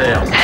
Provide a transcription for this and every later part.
Est-ce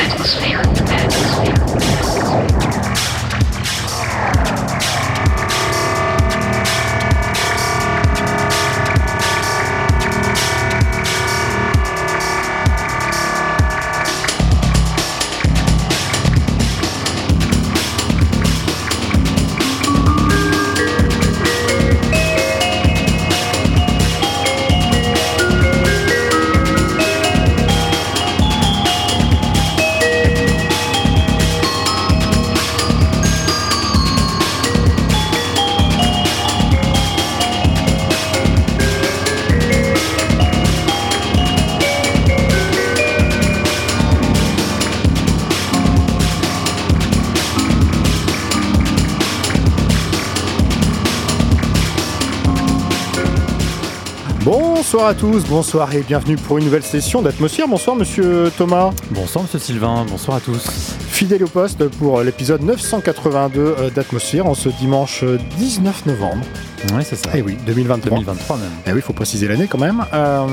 Bonsoir à tous, bonsoir et bienvenue pour une nouvelle session d'Atmosphère. Bonsoir monsieur Thomas. Bonsoir Monsieur Sylvain, bonsoir à tous. Fidèle au poste pour l'épisode 982 euh, d'Atmosphère en ce dimanche euh, 19 novembre. Oui, c'est ça. Eh oui, 2023. 2023 même. Eh oui, il faut préciser l'année quand même. Euh,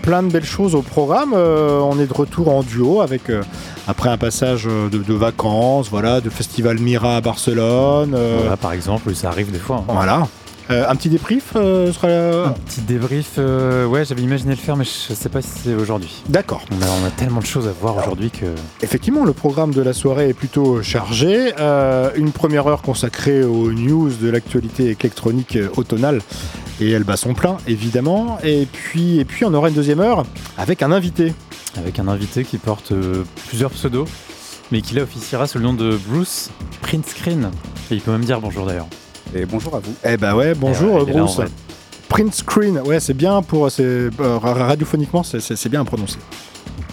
plein de belles choses au programme. Euh, on est de retour en duo avec, euh, après un passage euh, de, de vacances, voilà, de Festival Mira à Barcelone. euh, Voilà, par exemple, ça arrive des fois. hein. voilà. Euh, un petit débrief euh, sera Un petit débrief, euh, ouais, j'avais imaginé le faire, mais je sais pas si c'est aujourd'hui. D'accord. On a, on a tellement de choses à voir aujourd'hui que. Effectivement, le programme de la soirée est plutôt chargé. Euh, une première heure consacrée aux news de l'actualité électronique euh, automnale. Et elle bat son plein, évidemment. Et puis, et puis, on aura une deuxième heure avec un invité. Avec un invité qui porte euh, plusieurs pseudos, mais qui là officiera sous le nom de Bruce Print Screen. Et il peut même dire bonjour d'ailleurs. Et bonjour à vous. Eh ben ouais, bonjour Eh ouais, là, Bruce. Print screen, ouais, c'est bien pour. c'est, euh, radiophoniquement, c'est bien à prononcer.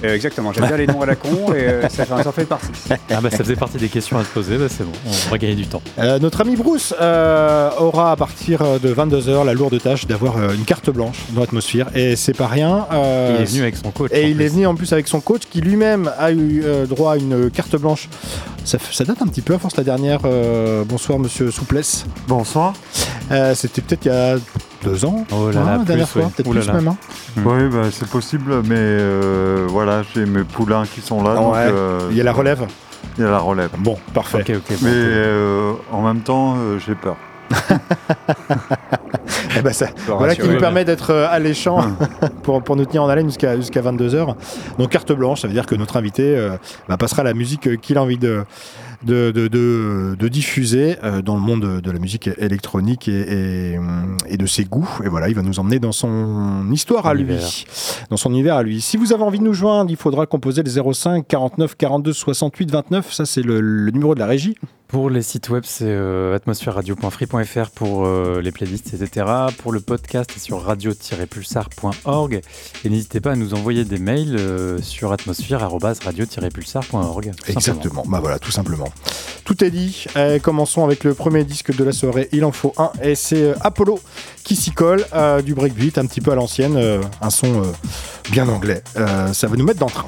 Euh, exactement, j'aime bien les noms à la con et euh, ça, fait- ça en fait partie. Ah bah ça faisait partie des questions à se poser, bah c'est bon, on va gagner du temps. Euh, notre ami Bruce euh, aura à partir de 22h la lourde tâche d'avoir euh, une carte blanche dans l'atmosphère. Et c'est pas rien. euh, il est venu avec son coach. Et il est venu en plus avec son coach qui lui-même a eu euh, droit à une carte blanche. Ça, ça date un petit peu à force la dernière. euh, bonsoir monsieur Souplesse. Bonsoir. Euh, C'était peut-être il y a deux ans. Oh là hein, là, la dernière plus, fois, ouais. peut-être plus là. même. hein. Mm. Oui, bah, c'est possible, mais euh, voilà, j'ai mes poulains qui sont là. donc, Ouais, euh, Il y a la relève. Il y a la relève. Bon, parfait. Mais euh, en même temps, euh, j'ai peur. Eh ben, ça- voilà qui nous permet d'être euh, alléchant pour, pour nous tenir en haleine jusqu'à jusqu'à 22h. Donc carte blanche, ça veut dire que notre invité euh, bah, passera la musique qu'il a envie de, de, de, de- de diffuser euh, dans le monde de, la musique électronique et, et, hum, et de ses goûts. Et voilà, il va nous emmener dans son histoire à Univers. lui, dans son univers à lui. Si vous avez envie de nous joindre, il faudra composer le 05 49 42 68 29. Ça, c'est le, le numéro de la régie. Pour les sites web, c'est euh, atmosphèreradio.free.fr pour euh, les playlists, etc. Pour le podcast, c'est sur radio-pulsar.org. Et n'hésitez pas à nous envoyer des mails euh, sur atmosphère-radio-pulsar.org. Exactement, bah voilà, tout simplement. Tout est dit. Euh, commençons avec le premier disque de la soirée. Il en faut un, et c'est euh, Apollo qui s'y colle, euh, du breakbeat, un petit peu à l'ancienne, euh, un son euh, bien anglais. Ça va nous mettre dans le train.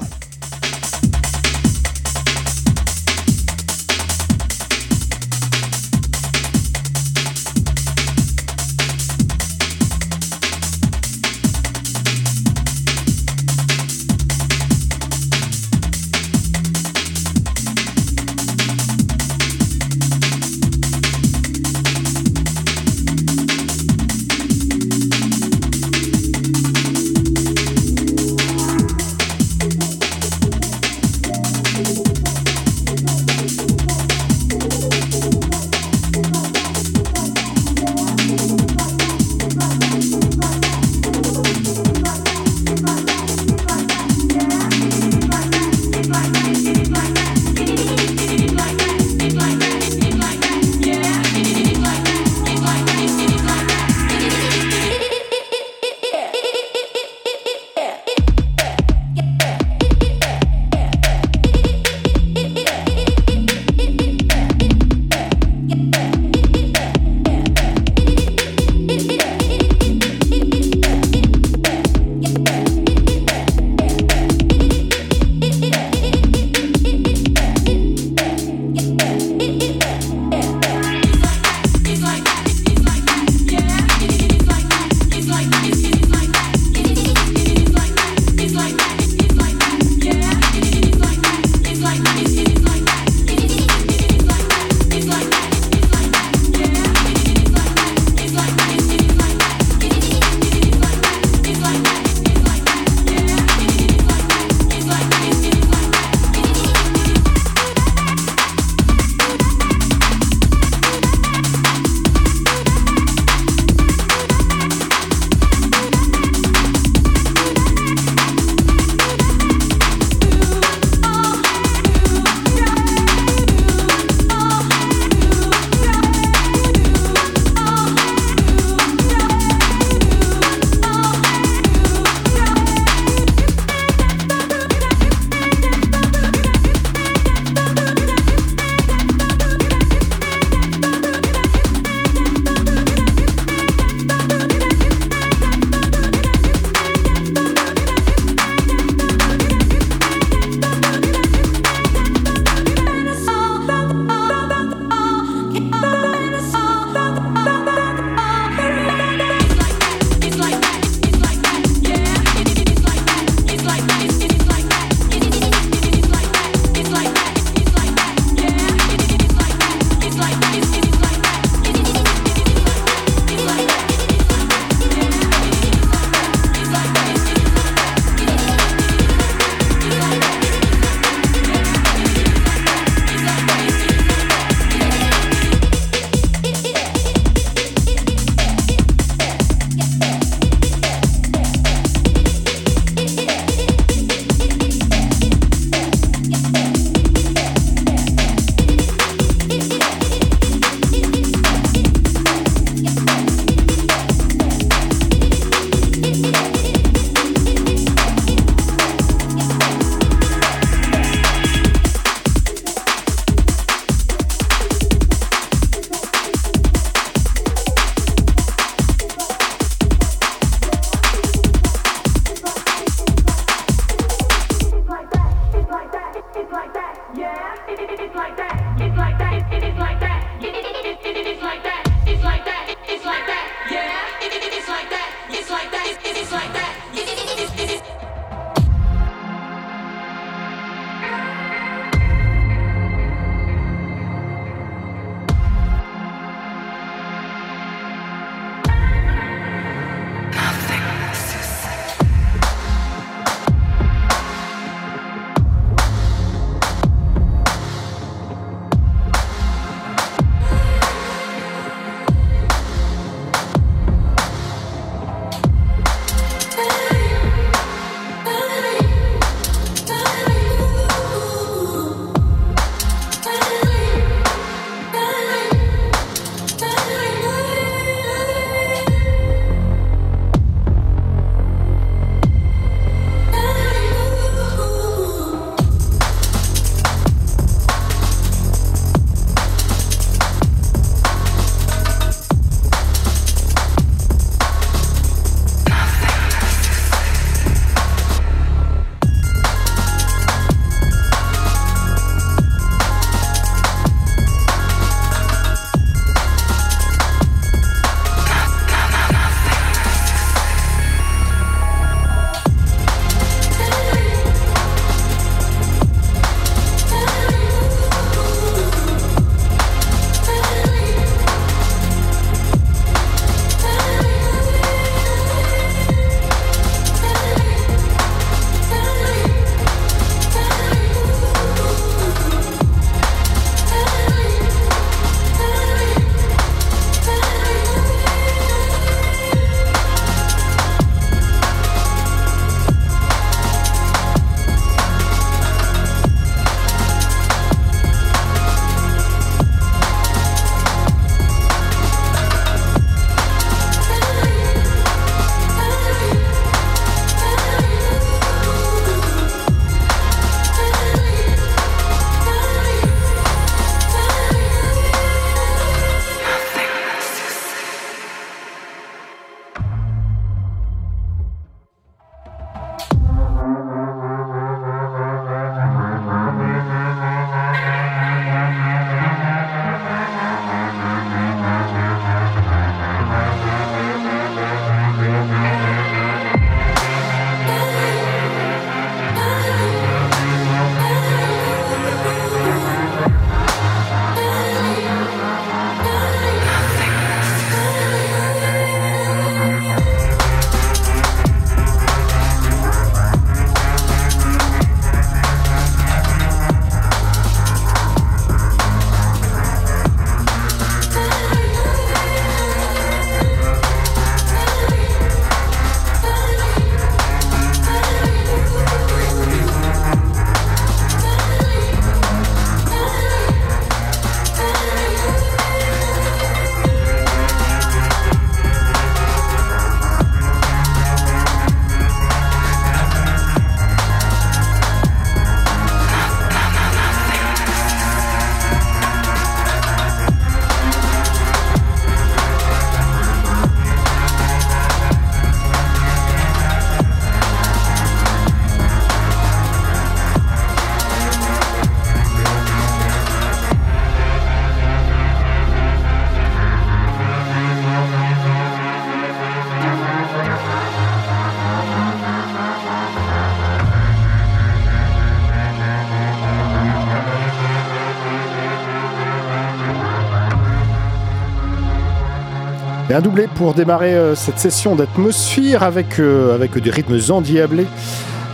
Un doublé pour démarrer euh, cette session d'atmosphère avec, euh, avec des rythmes endiablés.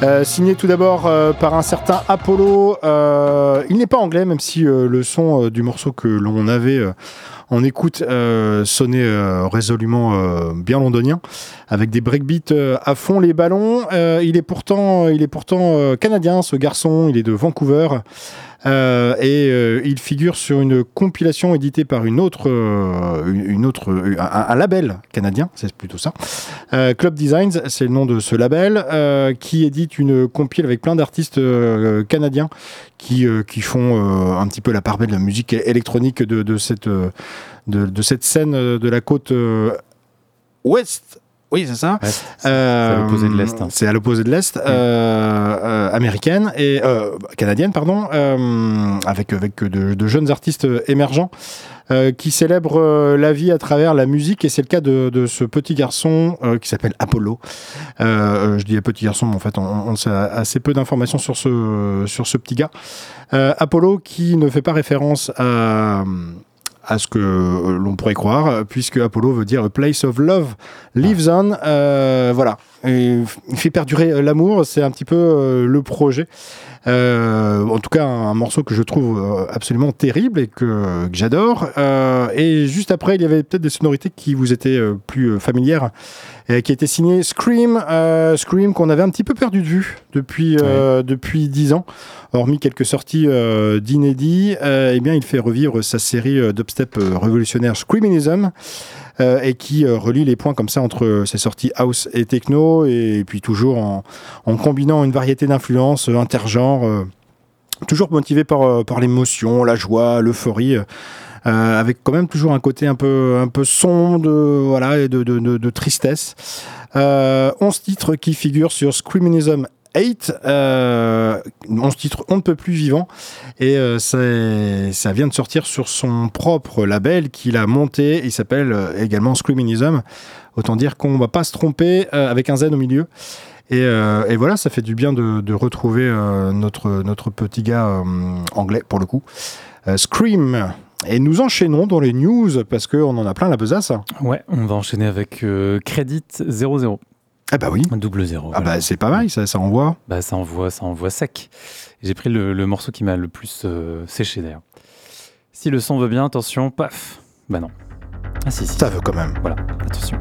Euh, signé tout d'abord par un certain Apollo. il n'est pas anglais, même si le son du morceau que l'on avait en écoute sonnait résolument bien londonien, avec des breakbeats à fond les ballons. il est pourtant, il est pourtant canadien, ce garçon. Il est de Vancouver. Euh, et euh, il figure sur une compilation éditée par une autre, euh, une autre, un, label canadien, c'est plutôt ça. Club Designs, c'est le nom de ce label, qui édite une compile avec plein d'artistes canadiens qui, qui font un petit peu la part belle de la musique électronique de, cette, de, cette scène de la côte ouest Oui, c'est ça. Ouais, c'est à l'opposé de l'Est. hein. C'est à l'opposé de l'Est, euh, euh, américaine et euh, canadienne, pardon, euh, avec avec de, de jeunes artistes émergents euh, qui célèbrent euh, la vie à travers la musique. Et c'est le cas de, de ce petit garçon euh, qui s'appelle Apollo. Euh, euh, je dis petit garçon, mais en fait, on, on sait assez peu d'informations sur ce sur ce petit gars. Euh, Apollo qui ne fait pas référence à à ce que euh, l'on pourrait croire, puisque Apollo veut dire place of love lives on. Euh, voilà, Et fait perdurer euh, l'amour, c'est un petit peu le projet. Euh, en tout cas, un, un morceau que je trouve euh, absolument terrible et que, que j'adore. Euh, et juste après, il y avait peut-être des sonorités qui vous étaient euh, plus euh, familières, et qui était signé Scream, euh, Scream qu'on avait un petit peu perdu de vue depuis euh, depuis dix ans, hormis quelques sorties euh, d'inédits. euh, eh bien, il fait revivre sa série euh, euh, révolutionnaire Screaminism. Euh, et qui euh, relie les points comme ça entre ses sorties house et techno, et, puis toujours en, combinant une variété d'influences euh, intergenres, euh, toujours motivé par, euh, par l'émotion, la joie, l'euphorie. euh, euh, avec quand même toujours un côté un peu, un peu sombre de, voilà, et de, de, de, de tristesse. Euh, 11 titres qui figurent sur Screaminism 8, euh, 11 titres on ne peut plus vivant, et euh, ça vient de sortir sur son propre label qu'il a monté, il s'appelle euh, également Screaminism, autant dire qu'on va pas se tromper avec un Z au milieu. Et, voilà, ça fait du bien de, retrouver notre, petit gars anglais pour le coup. Scream. Et nous enchaînons dans les news parce qu'on en a plein la besace. Ouais, on va enchaîner avec Credit 00. Ah bah oui. Double zéro. Ah voilà. bah c'est pas mal, ça, ça envoie. Bah, ça envoie, ça envoie sec. J'ai pris le, le morceau qui m'a le plus euh, séché d'ailleurs. Si le son veut bien, attention, paf. Bah non. Ah si, si. Ça veut quand même. Voilà, attention.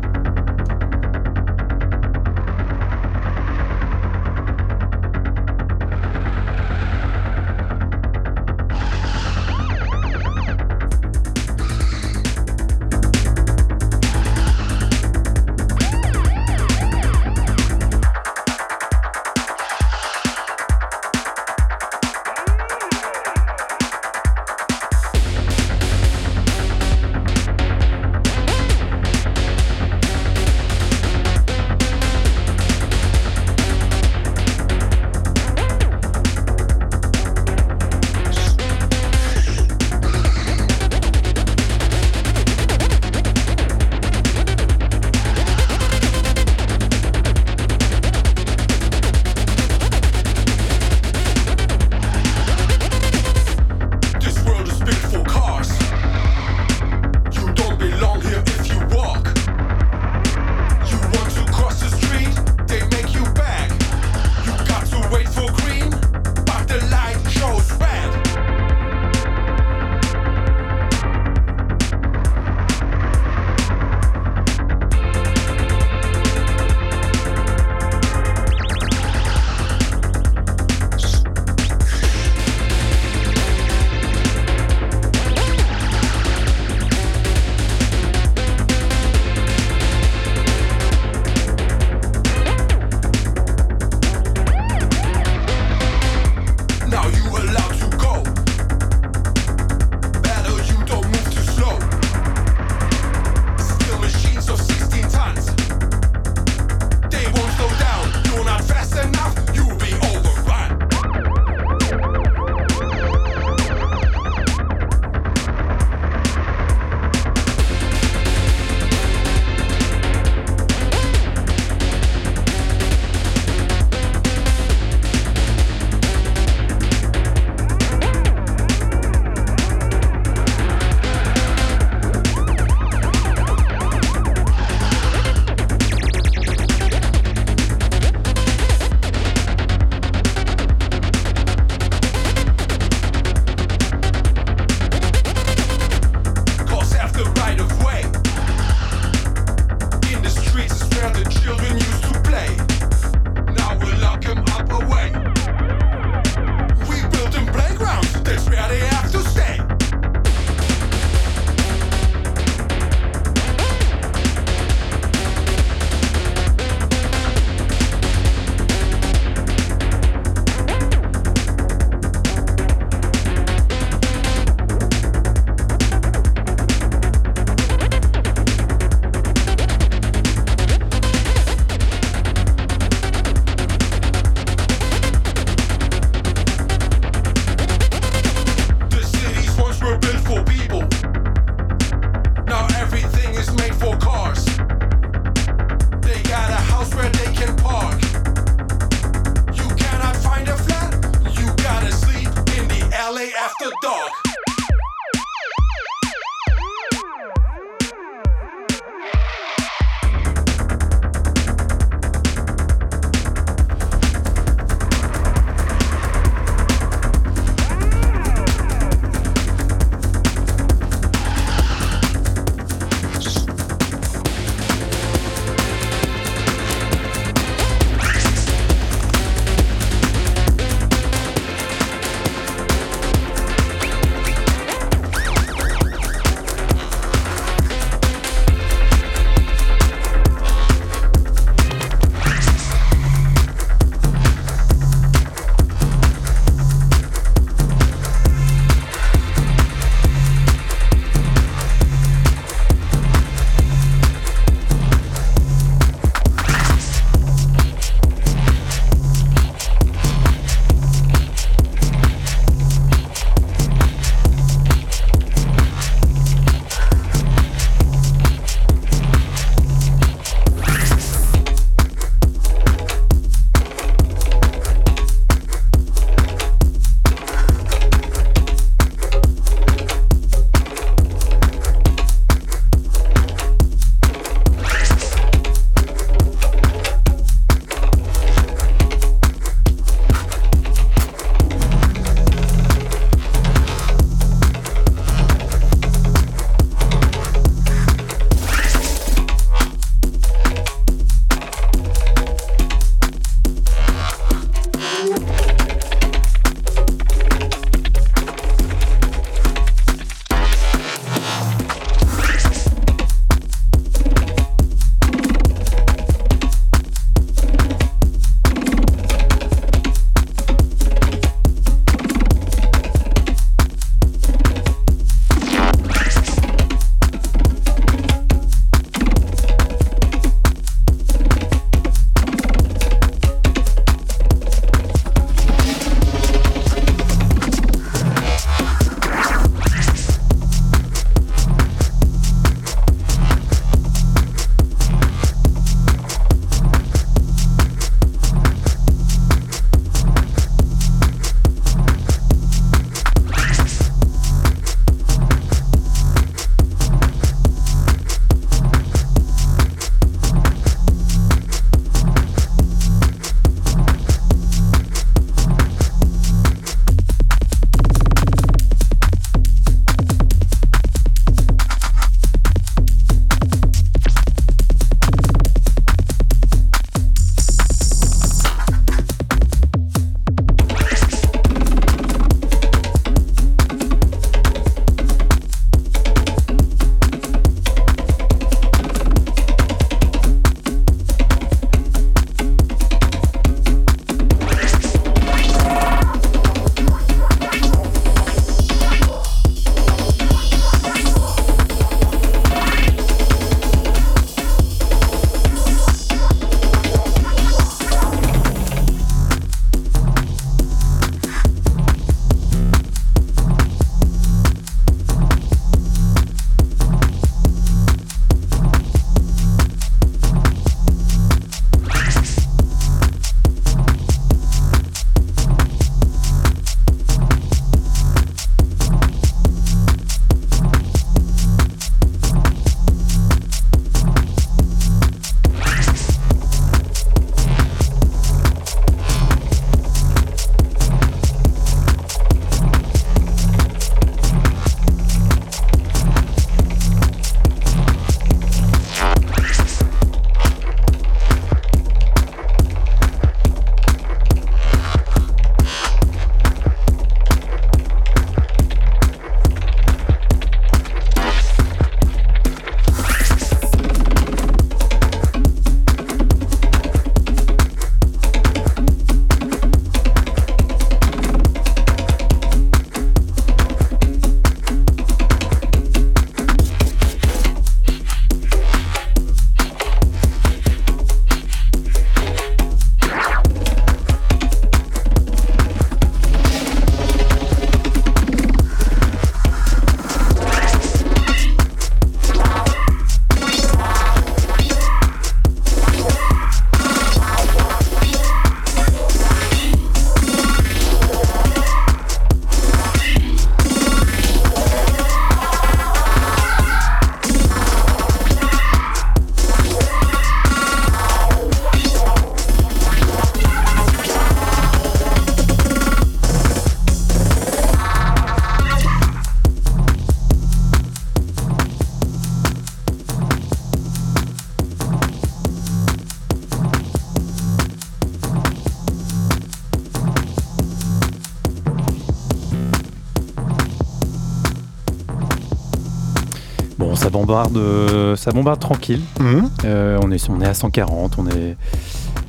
Bombarde, euh, ça bombarde tranquille. Mhm. Euh, on, est, on est à 140, on est,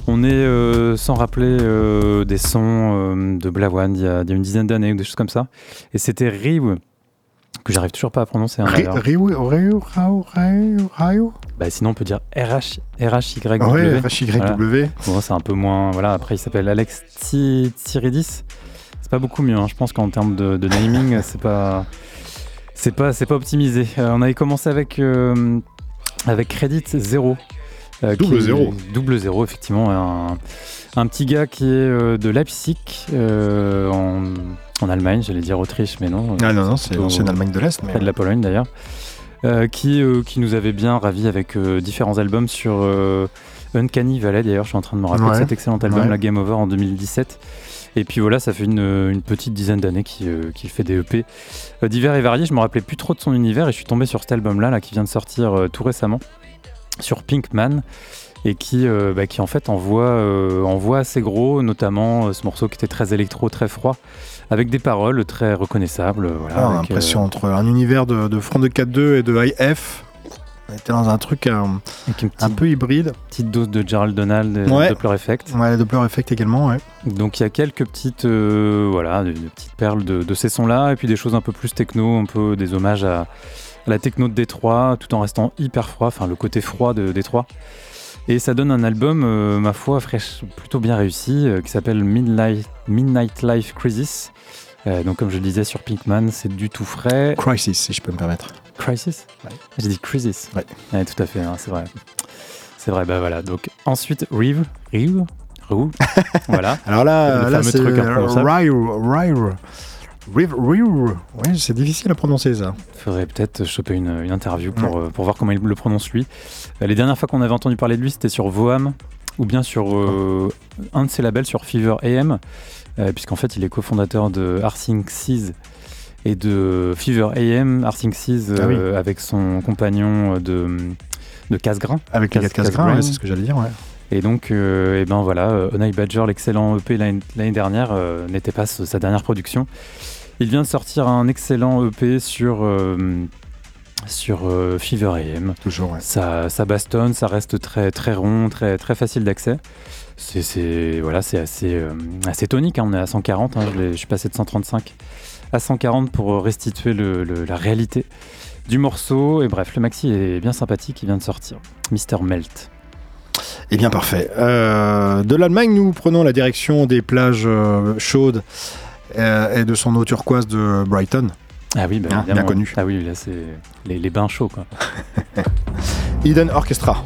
on est euh, sans rappeler euh, des sons de Blawan il y, y a une dizaine d'années ou des choses comme ça. Et c'était Riw, que j'arrive toujours pas à prononcer. hein, Ri- d'ailleurs. Riu- Riu- Rao- Rao- Rao Bah, sinon, on peut dire RH, RHYW. Ouais, RHYW. Bon, c'est un peu moins. Voilà, après, il s'appelle Alex Tsiridis. C'est pas beaucoup mieux, hein. je pense qu'en termes de, de naming, c'est pas. C'est pas, c'est pas optimisé. Euh, on avait commencé avec, euh, avec Credit Zero. euh, Double zéro. Double zéro, effectivement. Un, un petit gars qui est euh, de Leipzig, en, en Allemagne, j'allais dire Autriche, mais non. Ah non, non, c'est l'ancienne Allemagne de l'Est. Mais... près de la Pologne d'ailleurs, qui, qui nous avait bien ravis avec différents albums sur Uncanny Valley. D'ailleurs, je suis en train de me rappeler de cet excellent album, Ouais. La Game Over en 2017. Et puis voilà, ça fait une, une petite dizaine d'années qu'il euh, fait des EP euh, divers et variés. Je me rappelais plus trop de son univers et je suis tombé sur cet album-là là, qui vient de sortir euh, tout récemment sur Pinkman et qui, euh, bah, qui en fait envoie, euh, envoie assez gros, notamment euh, ce morceau qui était très électro, très froid, avec des paroles très reconnaissables. Voilà, Ah, avec, entre un univers de, de front de 4.2 et de IF. On était dans un truc euh, un petite peu hybride. petite dose de Gerald Donald et Ouais. de Doppler Effect. Ouais, le Doppler Effect également, ouais. Donc il y a quelques petites, euh, voilà, des, des petites perles de, de ces sons-là, et puis des choses un peu plus techno, un peu des hommages à, à la techno de Détroit, tout en restant hyper froid, enfin le côté froid de Détroit. Et ça donne un album, euh, ma foi, fraîche, plutôt bien réussi, euh, qui s'appelle Midnight, Midnight Life Crisis. Donc comme je le disais sur Pinkman, c'est du tout frais. Crisis, si je peux me permettre. Crisis J'ai dit Crisis. Ouais. tout à fait, hein, c'est vrai. C'est vrai, bah voilà. Donc ensuite, Reeve. Reeve Reeve Voilà. Alors là, Le là c'est. Ryu, Ryu. Ouais, c'est difficile à prononcer ça. faudrait peut-être choper une, une interview pour, euh, pour voir comment il le prononce lui. Euh, les dernières fois qu'on avait entendu parler de lui, c'était sur Voam ou bien sur euh, un de ses labels, sur Fever AM, euh, puisqu'en fait, il est cofondateur de Arsync Seas et de Fever AM, Arsync Seas, Ah oui. euh, avec son compagnon de, de Casgrain. Avec les Cas- 4 casse Casgrain. ouais, c'est ce que j'allais dire, ouais. Et donc, euh, eh ben voilà, euh, Onai Badger, l'excellent EP l'année dernière, euh, n'était pas sa dernière production. Il vient de sortir un excellent EP sur, euh, sur Fever AM. Toujours, ouais. Ça, ça bastonne, ça reste très, très rond, très, très facile d'accès. C'est, voilà, assez, assez tonique, hein, on est à 140, hein, je suis passé de 135 à 140 pour restituer le- le- la réalité du morceau. Et bref, le maxi est bien sympathique, il vient de sortir. Mr. Melt. Eh bien, parfait. Euh, de l'Allemagne, nous prenons la direction des plages euh, chaudes euh, et de son eau turquoise de Brighton. Ah oui, bah, Ah, bien connu. Ah oui, là c'est les, les bains chauds quoi. Eden Orchestra.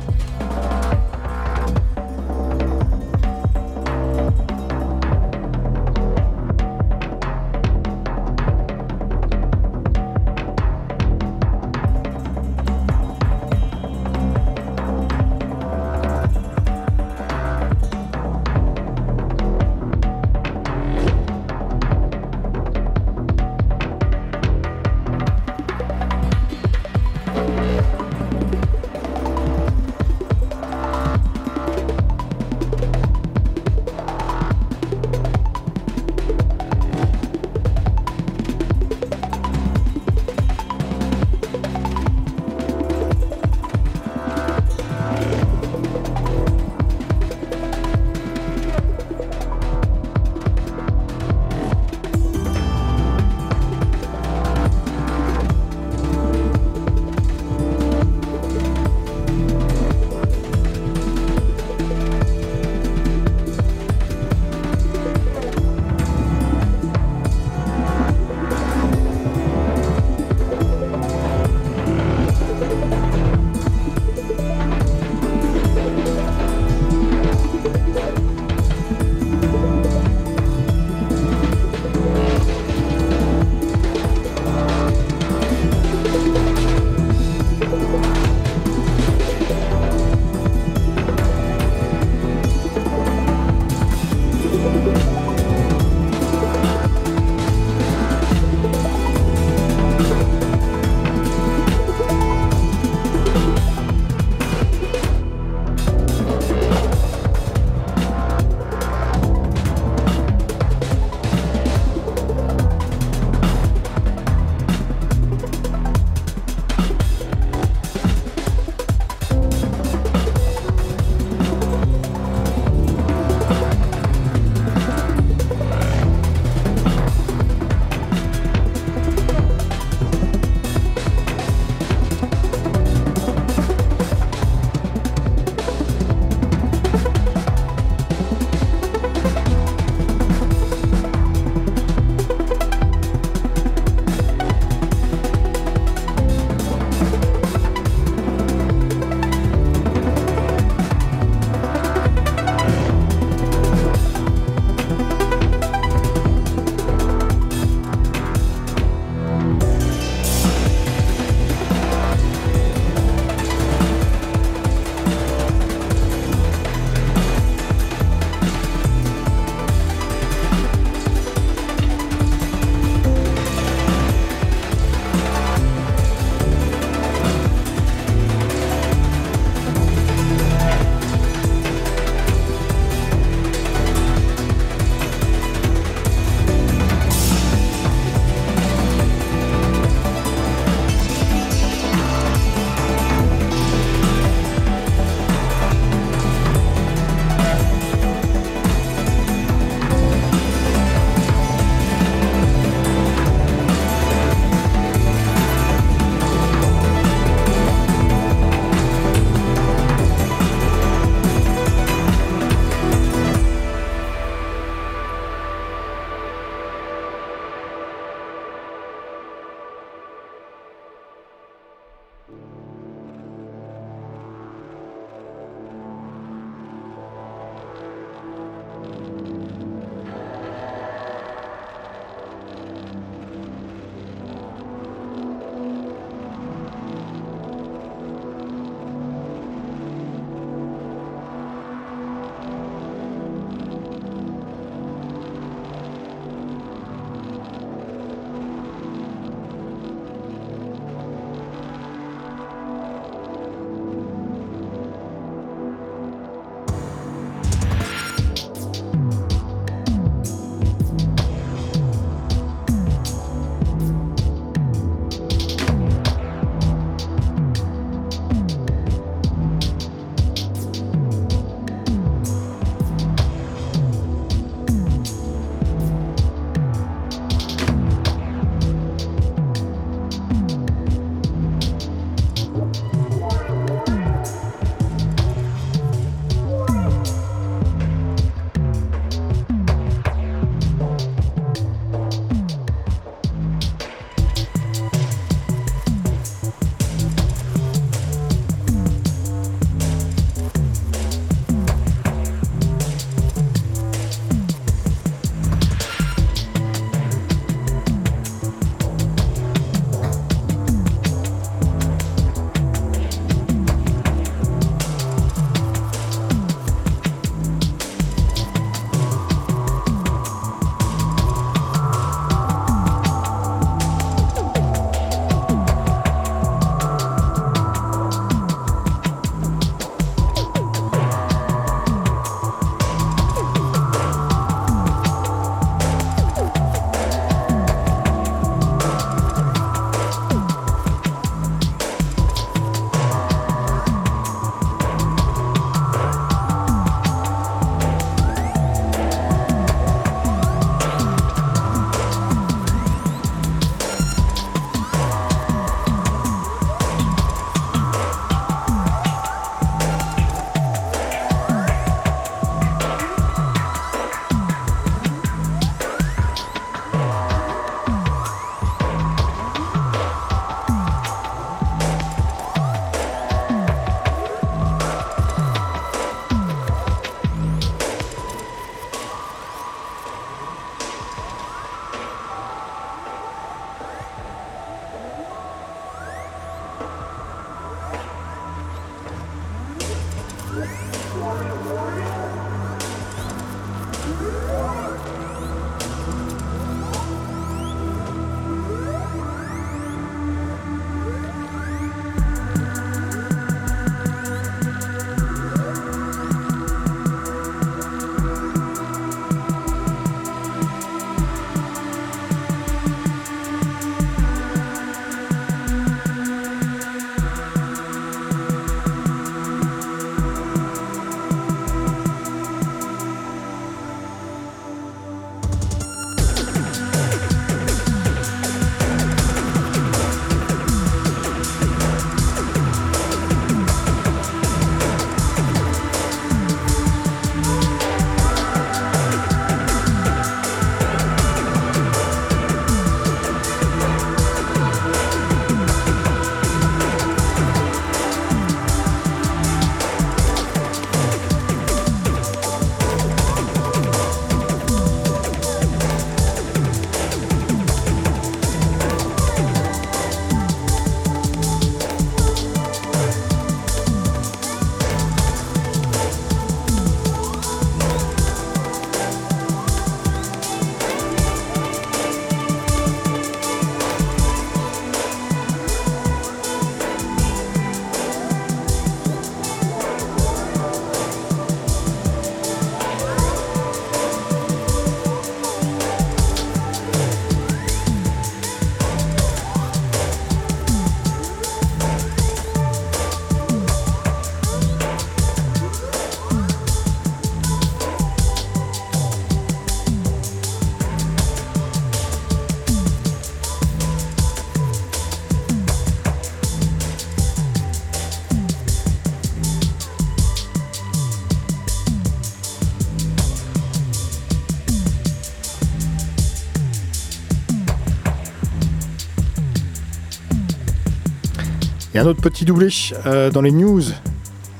Un autre petit doublé euh, dans les news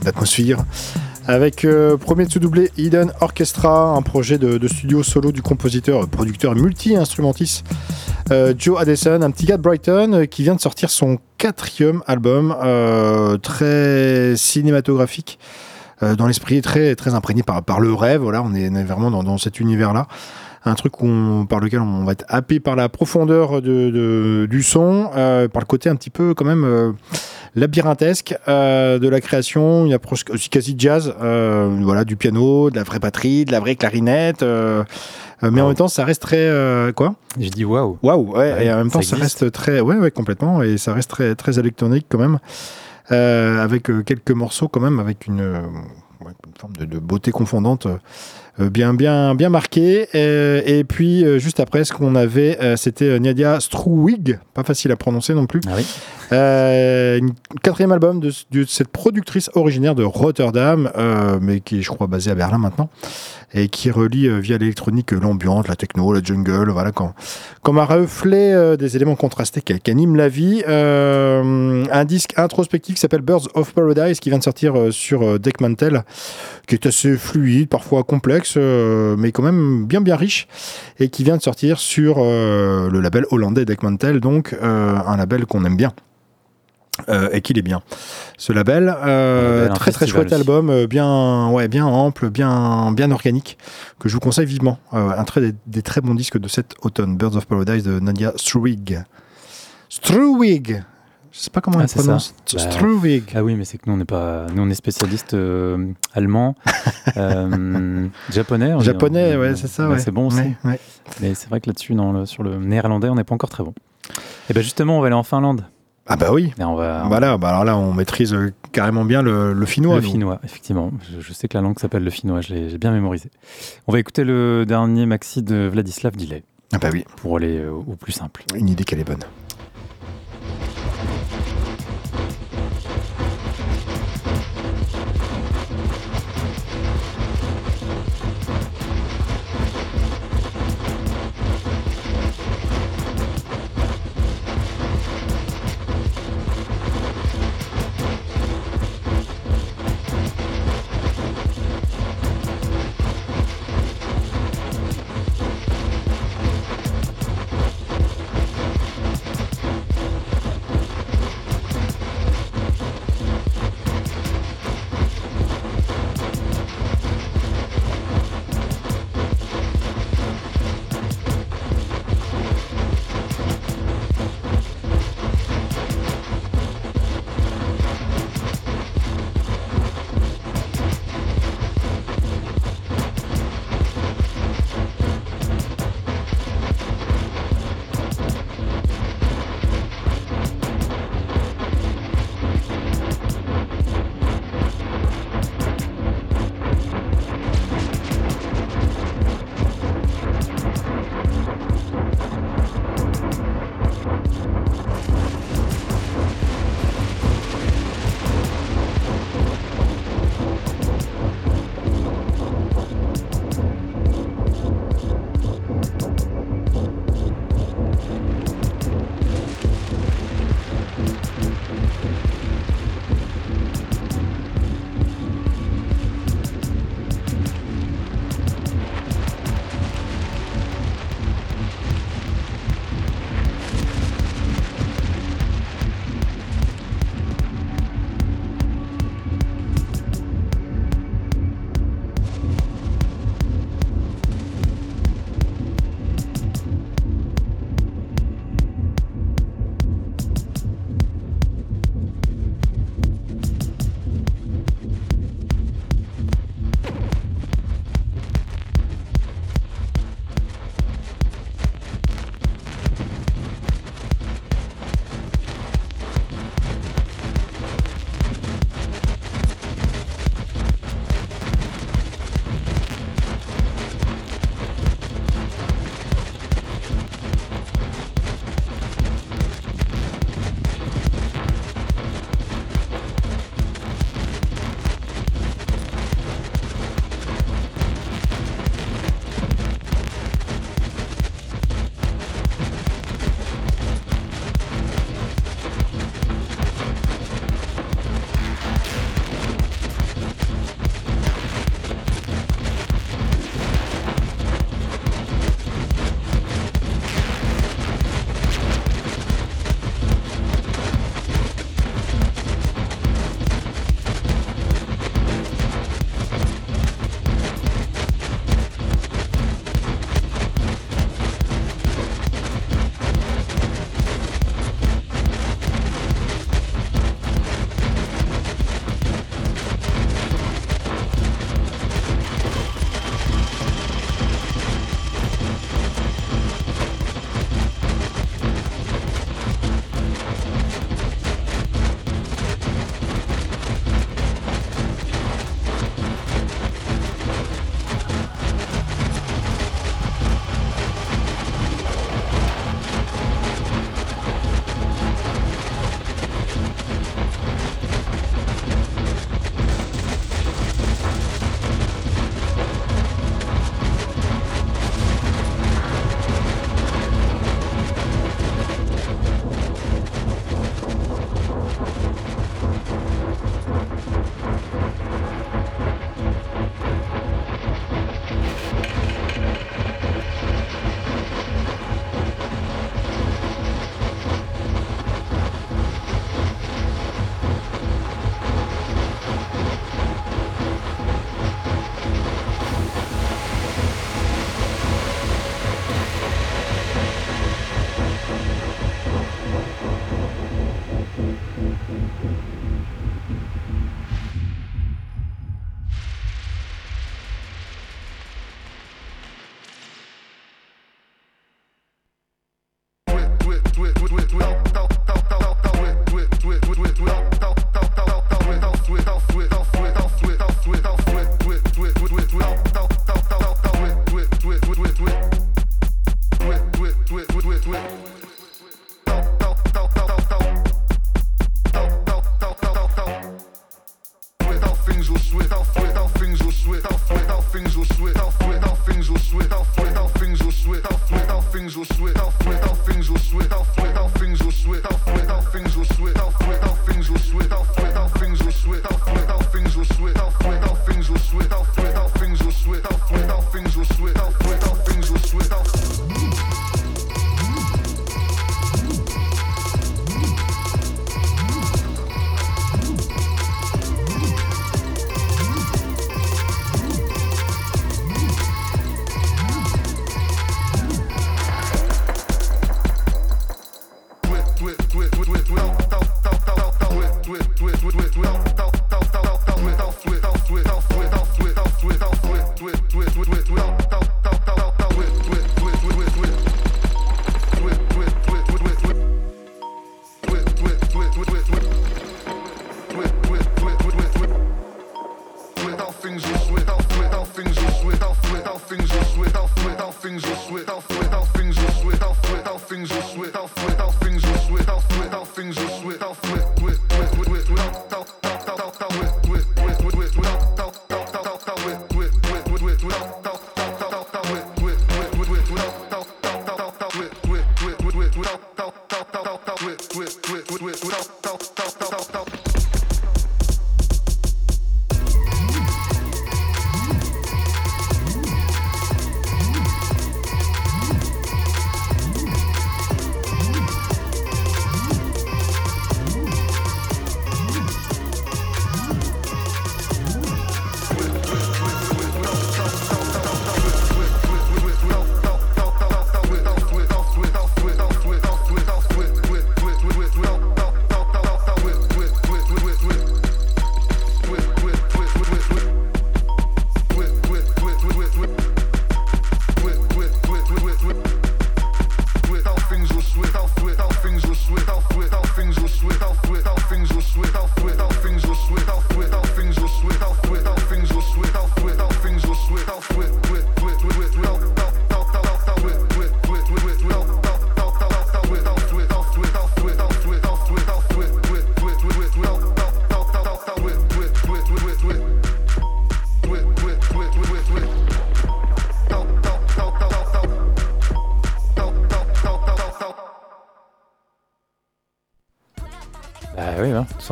d'atmosphère. Avec euh, premier de ce doublé Hidden Orchestra, un projet de, studio solo du compositeur, producteur multi-instrumentiste euh, Joe Addison, un petit gars de Brighton euh, qui vient de sortir son quatrième album, très cinématographique. dans l'esprit très très imprégné par, le rêve voilà on est, vraiment dans, dans cet univers là un truc où on- par lequel on va être happé par la profondeur de, de- du son, euh, par le côté un petit peu quand même euh, labyrinthesque euh, de la création, une approche aussi quasi jazz, voilà, du piano, de la vraie batterie, de la vraie clarinette, mais en même temps ça reste très quoi? J'ai dit waouh. Waouh, ouais, Ouais, et en même temps ça ça, reste très, ouais, ouais, complètement, et ça reste très, très électronique quand même, avec quelques morceaux quand même, avec une, une forme de, de beauté confondante. euh, euh, bien, bien, bien marquée. Euh, et puis, euh, juste après, ce qu'on avait, euh, c'était Nadia Struwig, pas facile à prononcer non plus. Ah oui. Une- quatrième album de, de cette productrice originaire de Rotterdam, mais qui est, je crois, basée à Berlin maintenant, et qui relie euh, via l'électronique euh, l'ambiance, la techno, la jungle, voilà, quand, comme un reflet euh, des éléments contrastés qui, animent la vie. Un disque introspectif qui s'appelle Birds of Paradise, qui vient de sortir sur euh, Deck Mantel, qui est assez fluide, parfois complexe, mais quand même bien bien riche, et qui vient de sortir sur le label hollandais Deck Mantel, donc un label qu'on aime bien. Euh, et qu'il est bien. Ce label, euh, label, très très chouette album, euh, bien ouais, bien ample, bien bien organique, que je vous conseille vivement. Un très des, des très bons disques de cet automne, Birds of Paradise de Nadia Struwig. Struwig, je sais pas comment Ah, on prononce. Bah, Struwig. Ah oui, mais c'est que nous on n'est pas, nous on est spécialistes allemands, euh, japonais. on Japonais, on- ouais, c'est ça. bah, ouais. C'est bon aussi. Ouais. Mais c'est vrai que là-dessus, le- sur le néerlandais, on n'est pas encore très bon. Et ben justement, on va aller en Finlande. Ah bah oui. Et on va. Voilà, bah alors là, on maîtrise carrément bien le, le finnois. le nous. finnois, effectivement. Je, je sais que la langue s'appelle le finnois, je l'ai bien mémorisé. On va écouter le dernier maxi de Vladislav Dillet Ah bah oui, pour aller au plus simple. une idée qu'elle est bonne.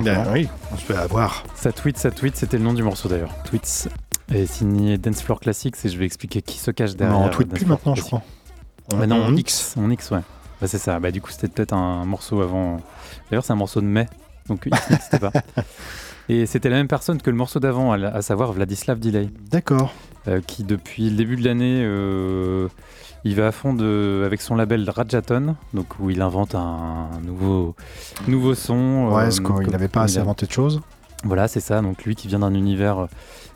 Ben oui, on se fait avoir. Ça tweet, ça tweet, c'était le nom du morceau d'ailleurs. Tweets. Et signé Dance Floor Classics et je vais expliquer qui se cache derrière. Non, on tweet plus maintenant, je crois. On, non, on X. On X, ouais. Bah, c'est ça. Bah, du coup, c'était peut-être un morceau avant. D'ailleurs, c'est un morceau de mai. Donc, X n'existait pas. Et c'était la même personne que le morceau d'avant, à savoir Vladislav Delay. D'accord. Euh, qui, depuis le début de l'année, euh, il va à fond de, avec son label Rajaton, donc où il invente un nouveau, nouveau son. Ouais, est-ce qu'il n'avait pas assez inventé de choses Voilà, c'est ça. Donc lui qui vient d'un univers euh,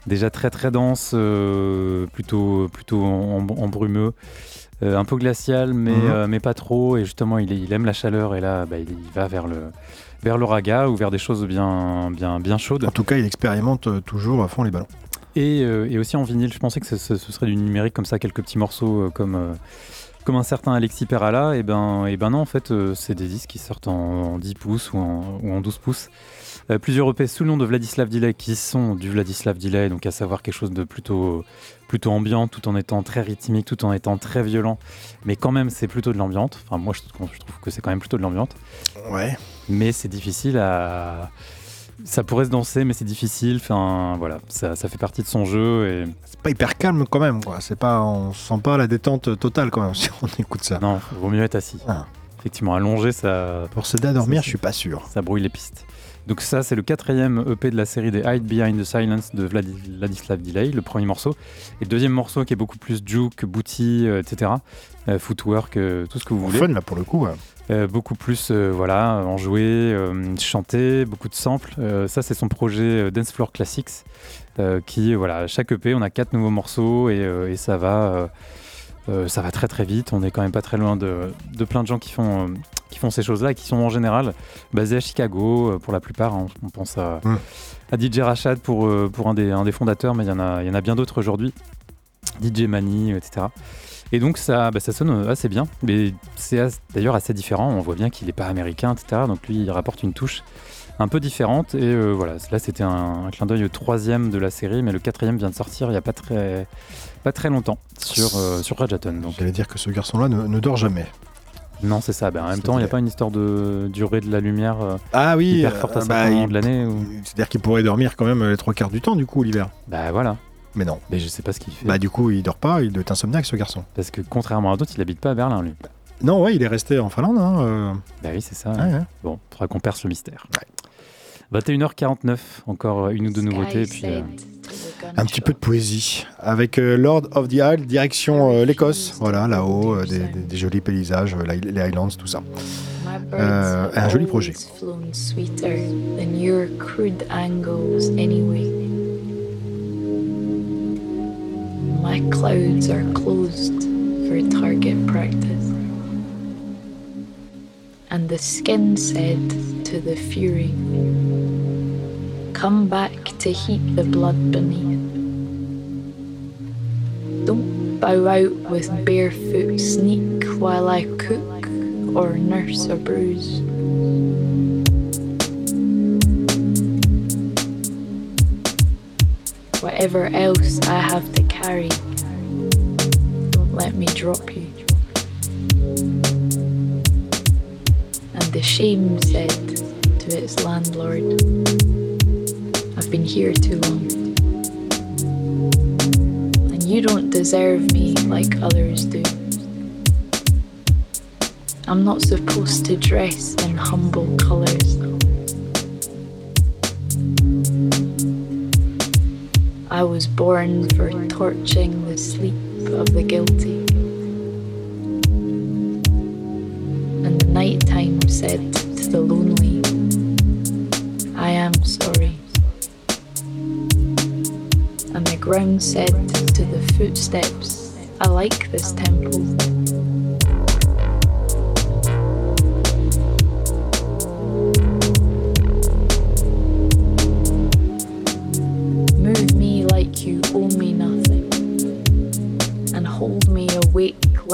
déjà très très dense, euh, plutôt, plutôt embrumeux. Euh, un peu glacial, mais, mhm. mais pas trop. Et justement, il, il aime la chaleur. Et là, bah, il, va vers le, vers le raga ou vers des choses bien, bien, bien chaudes. En tout cas, il expérimente toujours à fond les ballons. Euh, et, aussi en vinyle, je pensais que ce, serait du numérique comme ça, quelques petits morceaux euh, comme, euh, comme un certain Alexis Perala. Et ben, et ben non, en fait, c'est des disques qui sortent en, 10 pouces ou en, 12 pouces. plusieurs EP sous le nom de Vladislav Delay qui sont du Vladislav Delay, donc à savoir quelque chose de plutôt, plutôt ambiant, tout en étant très rythmique, tout en étant très violent. Mais quand même, c'est plutôt de l'ambiante. Enfin, moi, je, je trouve que c'est quand même plutôt de l'ambiante. Ouais. Mais c'est difficile à ça pourrait se danser, mais c'est difficile. Enfin, voilà, ça, ça, fait partie de son jeu. Et... C'est pas hyper calme quand même, quoi. C'est pas, on sent pas la détente totale quand même si on écoute ça. Non, vaut mieux être assis. Ah. Effectivement, allongé, ça. Pour à dormir, je suis pas sûr. Ça brouille les pistes. Donc ça, c'est le quatrième EP de la série des Hide Behind the Silence de Vladislav Delay, le premier morceau. Et le deuxième morceau qui est beaucoup plus juke, booty, euh, etc. Euh, footwork, euh, tout ce que vous voulez. Fun là pour le coup. Beaucoup plus voilà enjoué, chanté, beaucoup de samples. ça c'est son projet Dance Floor Classics qui voilà chaque EP on a quatre nouveaux morceaux et, et ça va euh, ça va très très vite. On est quand même pas très loin de, plein de gens qui font, euh, qui font ces choses-là et qui sont en général basés à Chicago euh, pour la plupart. Hein. On pense à, hmm. à DJ Rachad pour, pour un, des, un des fondateurs, mais il y, en a, y en a bien d'autres aujourd'hui. DJ Mani, etc. Et donc ça, bah, ça sonne assez bien, mais c'est d'ailleurs assez différent. On voit bien qu'il n'est pas américain, etc. Donc lui, il rapporte une touche un peu différente. Et voilà, là c'était un, clin d'œil au troisième de la série, mais le quatrième vient de sortir il n'y a pas très, pas très longtemps sur, euh, sur Rajaton. Donc. J'allais dire que ce garçon-là ne, dort jamais. Non, c'est ça. Ben, en même temps, il n'y a pas une histoire de durée de la lumière euh, ah oui, hyper forte à euh, bah, de l'année C'est-à-dire qu'il pourrait dormir quand même les trois quarts du temps, du coup, l'hiver. Bah voilà. Mais non. Mais je sais pas ce qu'il fait. Bah du coup, il dort pas, il doit être insomniaque ce garçon. Parce que contrairement à d'autres, il habite pas à Berlin, lui. Non, ouais, il est resté en Finlande. Hein, Bah oui, c'est ça. Bon, faudra qu'on perce le mystère. 21h49, encore une ou deux nouveautés, puis un petit peu de poésie avec euh, Lord of the Isle, direction euh, l'Écosse, voilà, là-haut, euh, des, jolis paysages, les Highlands, tout ça. un joli projet. My clouds are closed for target practice. And the skin said to the fury, Come back to heat the blood beneath. Don't bow out with barefoot sneak while I cook or nurse a bruise. Whatever else I have to carry, don't let me drop you. And the shame said to its landlord, I've been here too long. And you don't deserve me like others do. I'm not supposed to dress in humble colours. I was born for torching the sleep of the guilty. And the nighttime said to the lonely, I am sorry. And the ground said to the footsteps, I like this temple.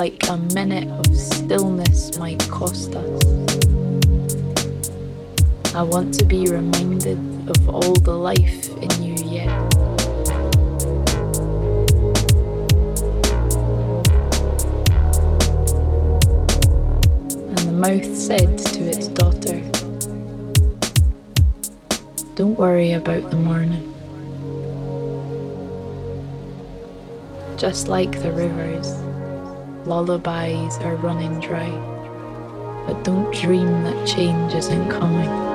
Like a minute of stillness might cost us. I want to be reminded of all the life in you yet. And the mouth said to its daughter, Don't worry about the morning. Just like the rivers, lullabies are running dry. But don't dream that change isn't coming.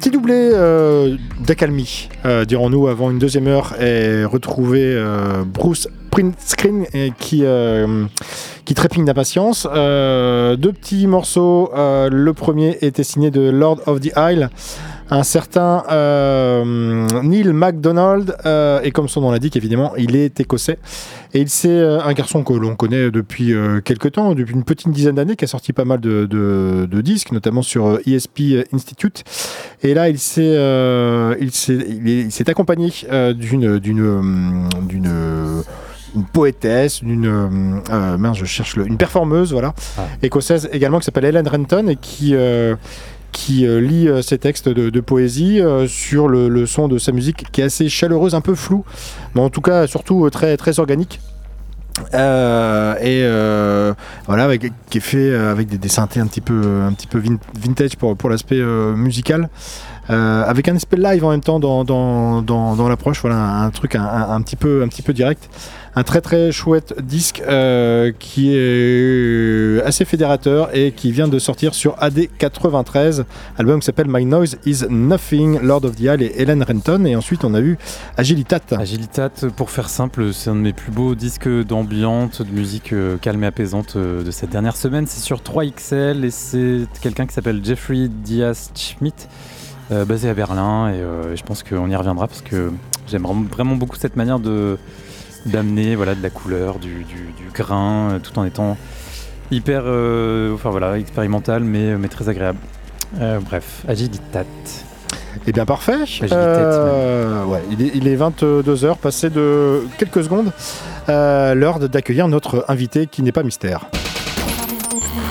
Petit doublé euh, d'accalmie, euh, dirons-nous, avant une deuxième heure, et retrouver euh, Bruce Springsteen qui, euh, qui trépigne d'impatience. Deux petits morceaux. Le premier était signé de Lord of the Isle, un certain euh, Neil MacDonald, euh, et comme son nom l'indique, évidemment, il est écossais. Et il c'est euh, un garçon que l'on connaît depuis quelques temps, depuis une petite dizaine d'années, qui a sorti pas mal de, de- de disques, notamment sur ESP Institute. Et là, il s'est, il accompagné d'une, d'une, d'une, une poétesse, d'une, euh, mince, je cherche le, une performeuse, voilà, Ah. écossaise également, qui s'appelle Helen Renton et qui euh, qui euh, lit euh, ses textes de, poésie euh, sur le, son de sa musique qui est assez chaleureuse, un peu floue, mais en tout cas surtout euh, très, très organique. Euh, et euh, voilà, qui est fait euh, avec des, des synthés un petit peu, un petit peu vin- vintage pour, pour l'aspect euh, musical. Euh, avec un aspect live en même temps dans, dans, dans, l'approche, voilà un, truc un petit peu, un petit peu direct. Un très très chouette disque euh, qui est assez fédérateur et qui vient de sortir sur AD93, album qui s'appelle My Noise Is Nothing, Lord of the Isle et Helen Renton. Et ensuite on a vu Agilitat. Agilitat, pour faire simple, c'est un de mes plus beaux disques d'ambiance, de musique euh, calme et apaisante euh, de cette dernière semaine. C'est sur 3XL et c'est quelqu'un qui s'appelle Jeffrey Diaz-Schmidt, euh, basé à Berlin. Et je pense qu'on y reviendra parce que j'aime vraiment beaucoup cette manière de d'amener voilà, de la couleur, du, du- du grain, euh, tout en étant hyper euh, enfin, voilà, expérimental mais, mais très agréable. Euh, bref, Agilitat. Eh bien parfait. Agilitat, Euh, ouais, il est, il est 22h, passé de quelques secondes. Euh, L'heure d'accueillir notre invité qui n'est pas mystère.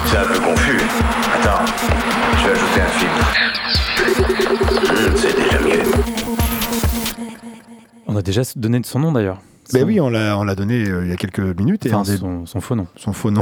C'est un peu confus. Attends, je vais ajouter un filtre. C'est déjà mieux. On a déjà donné son nom d'ailleurs. Ben Son- oui, on l'a on l'a donné euh, il y a quelques minutes. Et Enfin, des- son, son faux nom. son faux nom.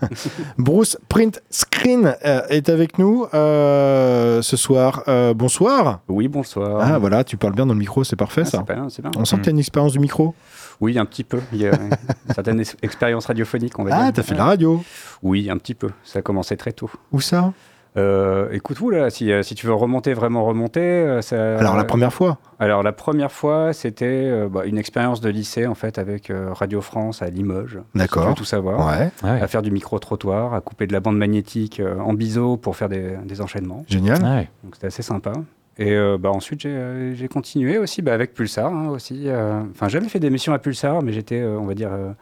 Bruce Print Screen euh, est avec nous euh, ce soir. Euh, bonsoir. Oui, bonsoir. Ah voilà, tu parles bien dans le micro, c'est parfait Ah, ça. c'est bien, c'est bien. On sent que tu as une expérience du micro. Oui, un petit peu. Il y a une certaine ex- expérience radiophonique, on va dire. Ah, t'as fait de la radio. Oui, un petit peu. Ça a commencé très tôt. Où ça? Euh, écoute, vous là, si, euh, si tu veux remonter, vraiment remonter. euh, ça- Alors la première fois. Alors la première fois, c'était euh, bah, une expérience de lycée en fait avec euh, Radio France à Limoges. D'accord. Si tu veux tout savoir. Ouais, Ah ouais. À faire du micro-trottoir, à couper de la bande magnétique euh, en biseau pour faire des, des enchaînements. génial. Ah ouais. Donc c'était assez sympa. Et euh, bah, ensuite, j'ai euh, j'ai continué aussi bah, avec Pulsar. hein, aussi. euh, Enfin, j'avais fait des missions à Pulsar, mais j'étais, euh, on va dire, euh,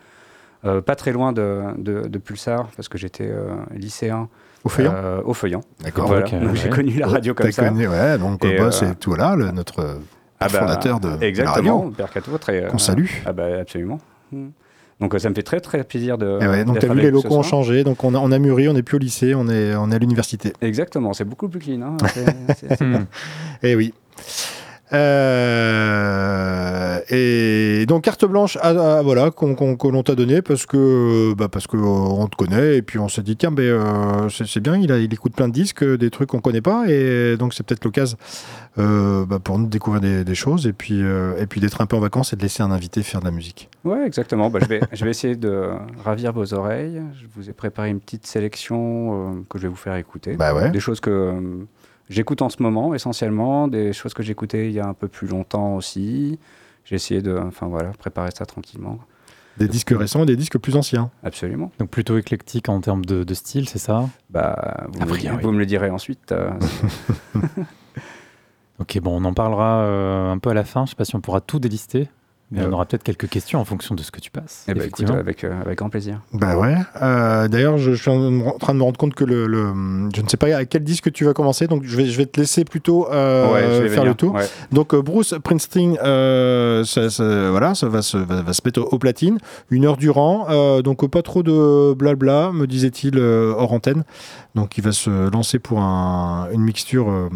euh, pas très loin de, de- de Pulsar parce que j'étais euh, lycéen Au feuillant. euh, au Feuillant. D'accord. Voilà. ok, Donc j'ai ouais. connu la radio comme T'as ça. connu, ouais, donc Et, bah, euh, c'est tout là, le- notre euh, Ah bah, fondateur de, de la Exactement, radio. Cato, très. Qu'on salue. Ah bah absolument. Mm. Donc euh, ça me fait très très plaisir de. Et ouais, donc d'être t'as vu, les locaux ont changé, donc on a, on a mûri, on n'est plus au lycée, on est, on est à l'université. Exactement, c'est beaucoup plus clean. hein, c'est- c'est- c'est Hmm. Eh oui. Euh, et donc carte blanche à, à- voilà qu'on l'on t'a donné parce que bah parce que euh, on te connaît et puis on s'est dit tiens ben euh, c'est bien il, a, il écoute plein de disques des trucs qu'on connaît pas et donc c'est peut-être l'occasion euh, bah, pour nous de découvrir des, des choses et puis euh, et puis d'être un peu en vacances et de laisser un invité faire de la musique Ouais, exactement. Bah, je, vais, je vais essayer de ravir vos oreilles. Je vous ai préparé une petite sélection euh, que je vais vous faire écouter. bah ouais Des choses que euh, j'écoute en ce moment essentiellement, des choses que j'écoutais il y a un peu plus longtemps aussi. J'ai essayé de enfin, voilà, préparer ça tranquillement. des disques récents et des disques plus anciens Absolument. Donc plutôt éclectique en termes de, de style, c'est ça? Bah, vous, A me, vous me le direz ensuite. euh, Ok, bon, on en parlera euh, un peu à la fin. Je sais pas si on pourra tout délister, mais Euh. on aura peut-être quelques questions en fonction de ce que tu passes. eh ben, écoute, effectivement. avec, euh, avec grand plaisir. Bah ouais. Euh, D'ailleurs, je, je suis en train de me rendre compte que le, le- je ne sais pas à quel disque tu vas commencer, donc je vais, je vais te laisser plutôt euh, Ouais, je vais faire venir. le tour. Ouais. Donc euh, Bruce Springsteen, euh, ça, ça- voilà, ça va se, va, va se mettre au platine, une heure durant, euh, donc euh, pas trop de blabla, me disait-il euh, hors antenne. Donc il va se lancer pour un- une mixture, euh,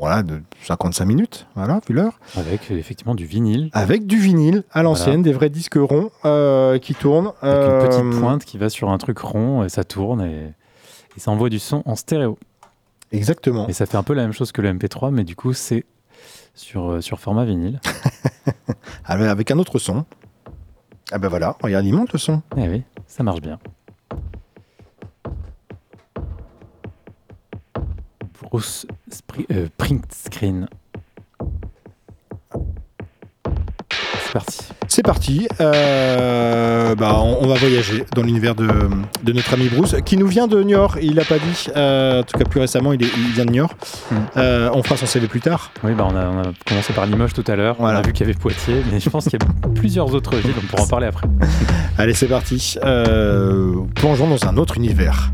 voilà, de 55 minutes, voilà, vu l'heure, Avec euh, effectivement du vinyle, avec du vinyle à l'ancienne, des vrais disques ronds euh, qui tournent. avec une euh, petite pointe qui va sur un truc rond et ça tourne et, et ça envoie du son en stéréo. Exactement. Et ça fait un peu la même chose que le MP3, mais du coup c'est sur, euh, sur format vinyle. Avec avec un autre son. Ah ben voilà, regarde, il monte le son. Eh oui, ça marche bien. Bruce spri- euh, print screen. C'est parti. C'est parti. Euh, bah, on, on va voyager dans l'univers de, de notre ami Bruce, qui nous vient de Niort. Il l'a pas dit. Euh, en tout cas, plus récemment, il, est- il vient de Niort. Hmm. Euh, on fera son CV plus tard. Oui, bah on, a, on a commencé par Limoges tout à l'heure. Voilà. On a vu qu'il y avait Poitiers, mais je pense qu'il y a plusieurs autres villes. On pourra en parler après. Allez, c'est parti. Plongeons dans un autre univers.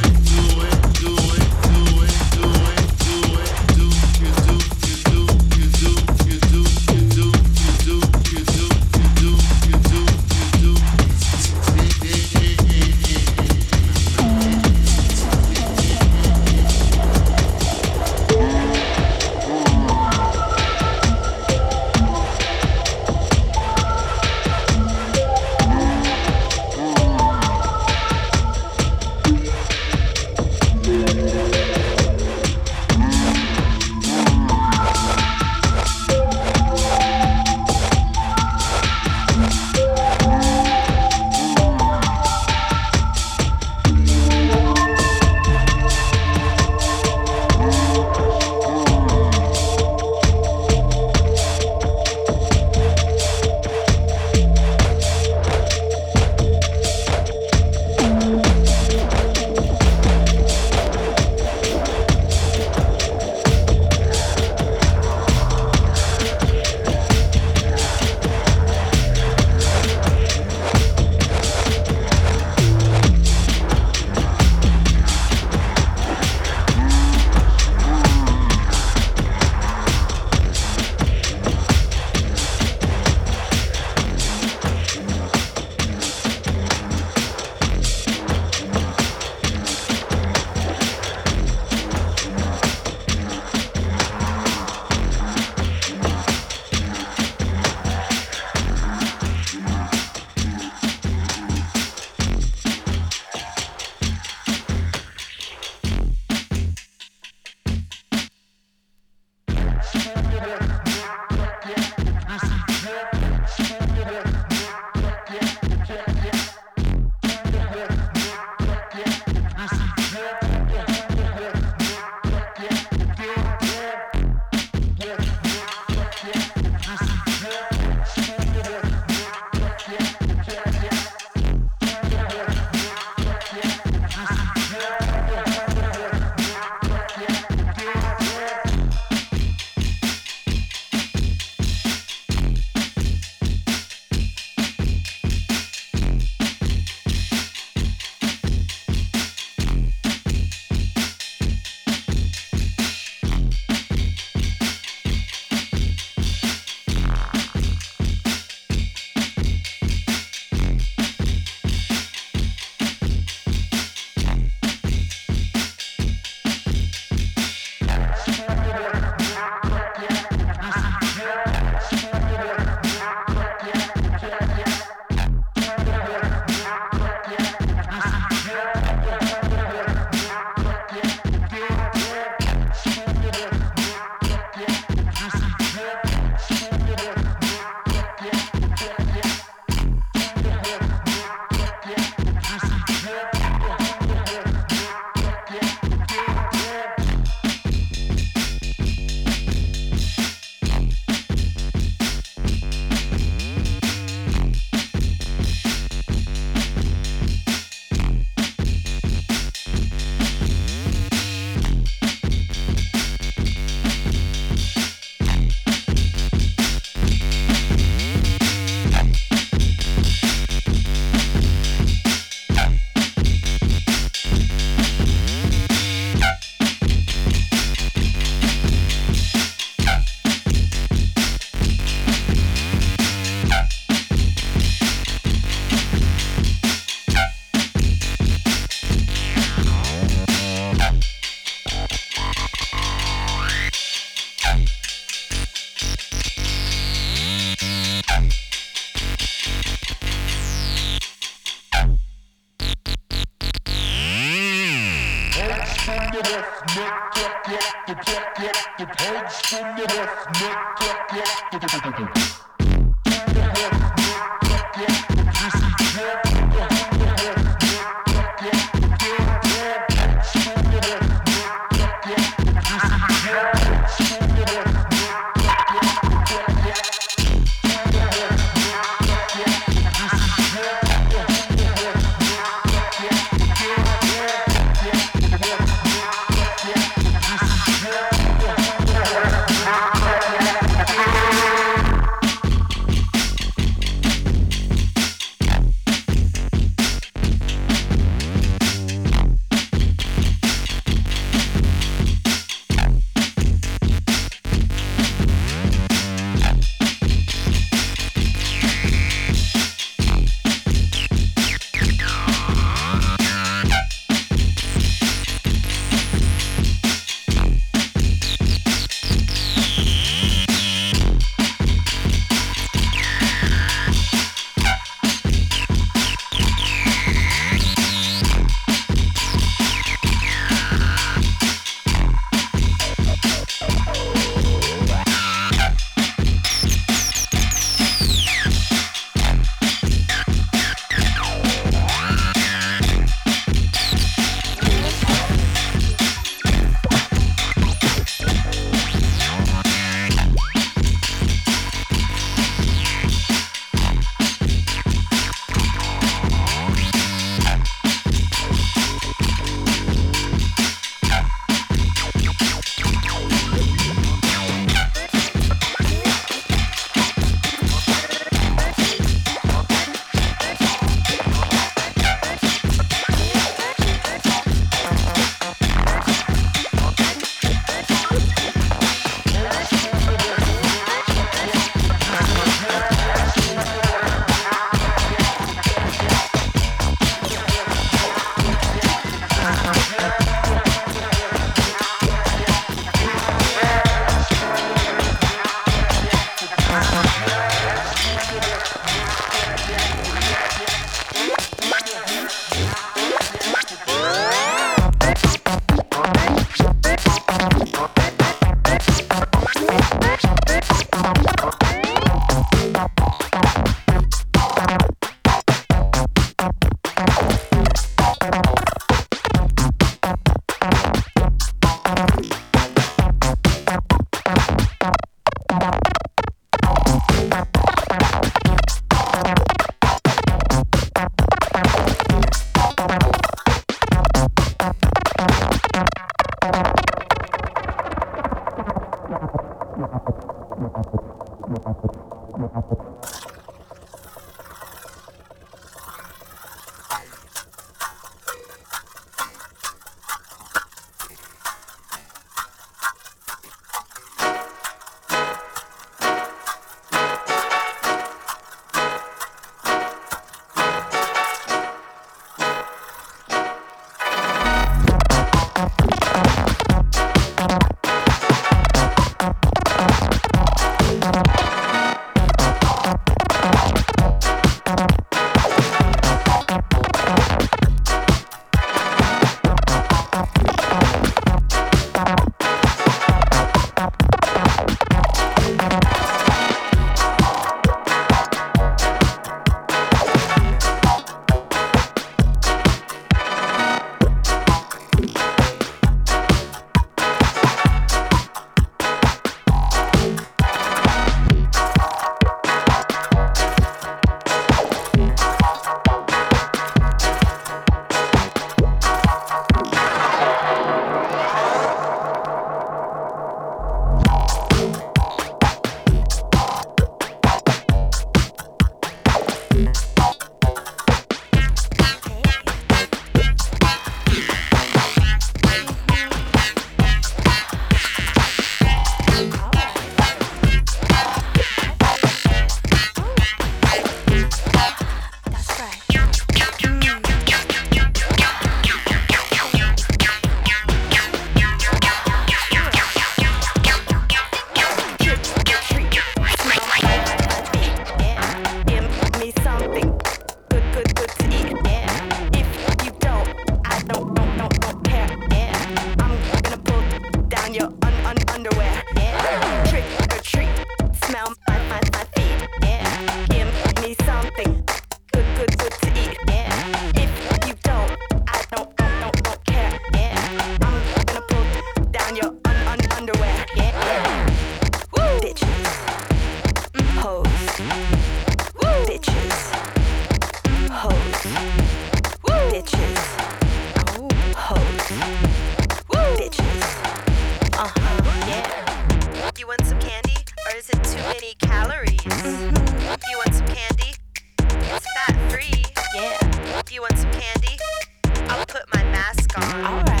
All mm-hmm. right.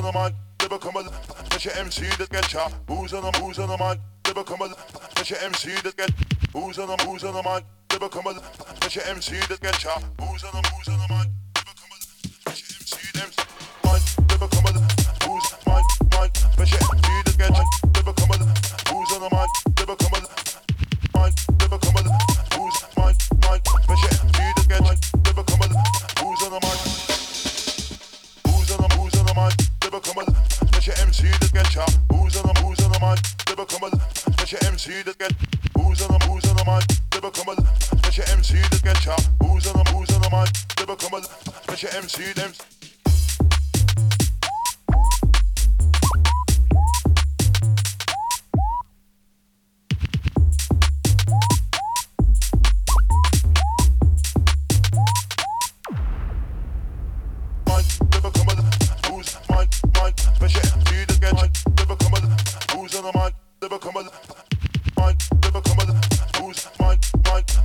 on the mind, they become a special MC that get chopped. Who's on the who's on the mind, they become a special MC that get who's on the who's on the mind, they become a special MC that get chopped.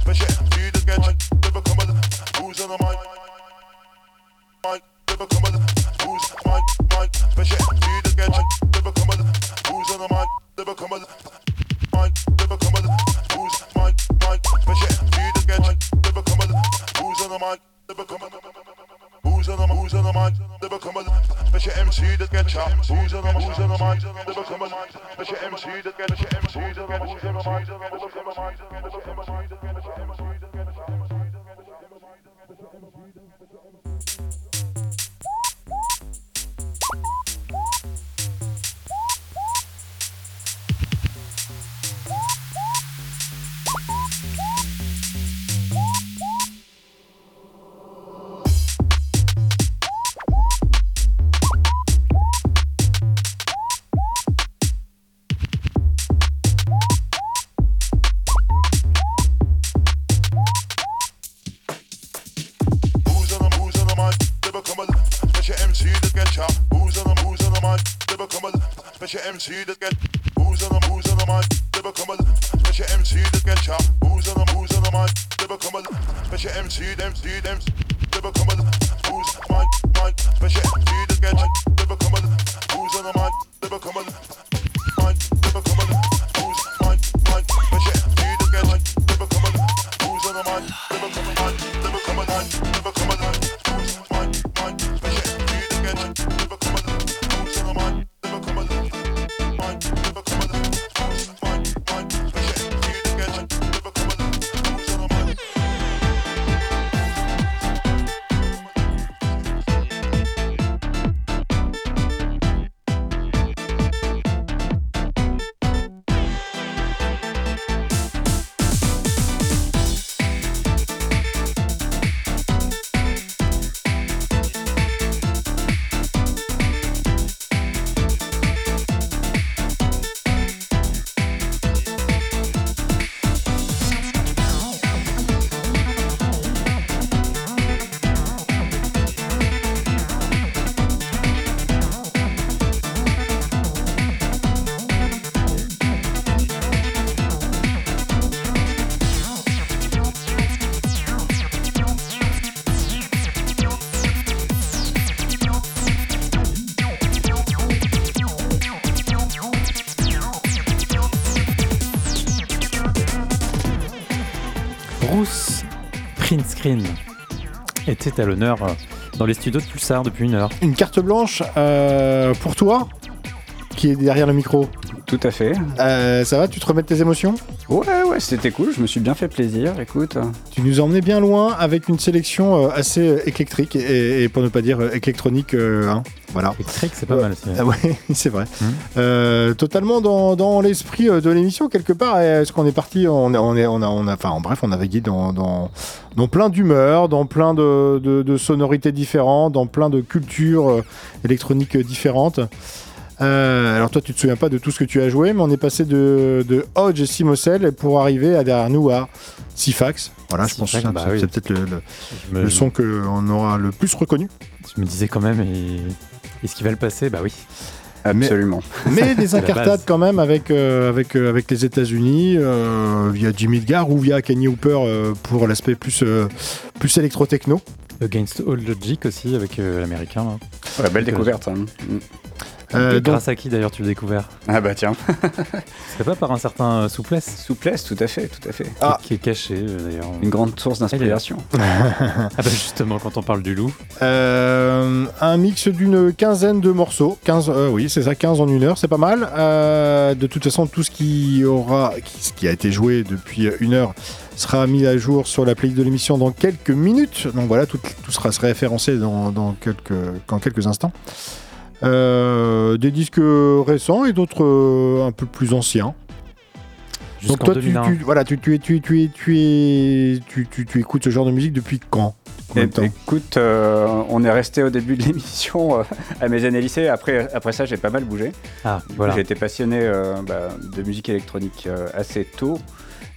But yeah. see the Screen était à l'honneur euh, dans les studios de Pulsar depuis une heure. Une carte blanche euh, pour toi qui est derrière le micro. Tout à fait. Euh, ça va, tu te remets tes émotions? Ouais, ouais, c'était cool, je me suis bien fait plaisir, écoute. Tu nous emmenais bien loin avec une sélection assez électrique et, pour ne pas dire électronique, hein, voilà. Électrique, c'est pas mal. Ah ouais, c'est vrai. Hmm. Totalement dans, dans l'esprit de l'émission, quelque part, est-ce qu'on est parti, on, est, on a, enfin, en bref, on a vagué dans, dans plein d'humeurs, dans plein de, sonorités différentes, dans plein de cultures euh, électroniques euh, différentes. Euh, alors toi, tu te souviens pas de tout ce que tu as joué, mais on est passé de, de Hodge et Simosel pour arriver à derrière nous à Sifax. Voilà, je pense que c'est bah peut-être le, son qu'on aura le plus reconnu. Je me disais quand même, est-ce qu'il va le passer Bah oui. Absolument. Mais, des incartades quand même avec, euh, avec, euh, avec les États-Unis, euh, via Jimmy Edgar ou via Kenny Hooper euh, pour l'aspect plus, plus électrotechno Against All Logic aussi avec l'américain. Belle découverte. Hein. Grâce à qui d'ailleurs tu l'as découvert? Ah bah tiens. C'est pas par un certain Souplesse? Souplesse, tout à fait, tout à fait. Ah. Qui, est caché d'ailleurs. Une grande source d'inspiration. ah bah justement, quand on parle du loup. Euh, un mix d'une quinzaine de morceaux. 15, euh, oui, c'est ça, 15 en une heure, c'est pas mal. Euh, de toute façon, tout ce qui aura, ce qui a été joué depuis une heure sera mis à jour sur la playlist de l'émission dans quelques minutes. Donc voilà, tout, tout sera référencé dans, dans quelques, dans quelques instants. Des disques récents et d'autres un peu plus anciens. Donc toi, tu, 2001. tu- voilà, tu, tu, tu, tu, tu, tu, tu écoutes ce genre de musique depuis quand? Eh, écoute, euh, on est resté au début de l'émission euh, à mes années lycée. Après, après ça, j'ai pas mal bougé. Ah voilà. J'ai été passionné euh, bah, de musique électronique assez tôt.